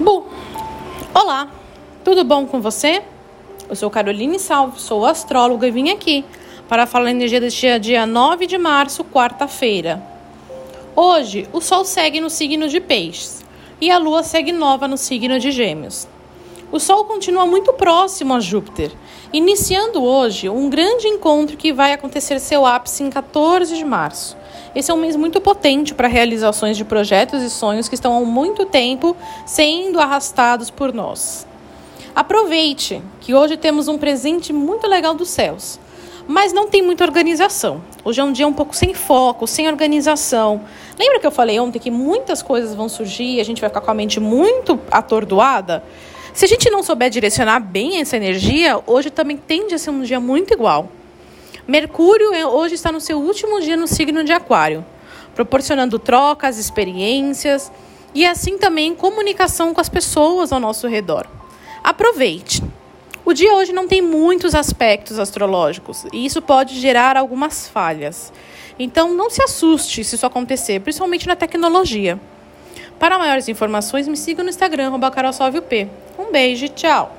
Bu, olá, tudo bom com você? Eu sou Caroline Salve, sou astróloga e vim aqui para falar a energia deste dia, dia 9 de março, quarta-feira. Hoje, o Sol segue no signo de Peixes e a Lua segue nova no signo de Gêmeos. O Sol continua muito próximo a Júpiter, iniciando hoje um grande encontro que vai acontecer seu ápice em 14 de março. Esse é um mês muito potente para realizações de projetos e sonhos que estão há muito tempo sendo arrastados por nós. Aproveite que hoje temos um presente muito legal dos céus, mas não tem muita organização. Hoje é um dia um pouco sem foco, sem organização. Lembra que eu falei ontem que muitas coisas vão surgir e a gente vai ficar com a mente muito atordoada? Se a gente não souber direcionar bem essa energia, hoje também tende a ser um dia muito igual. Mercúrio é, hoje está no seu último dia no signo de Aquário, proporcionando trocas, experiências e assim também comunicação com as pessoas ao nosso redor. Aproveite! O dia hoje não tem muitos aspectos astrológicos e isso pode gerar algumas falhas. Então não se assuste se isso acontecer, principalmente na tecnologia. Para maiores informações, me siga no Instagram, Um beijo e tchau!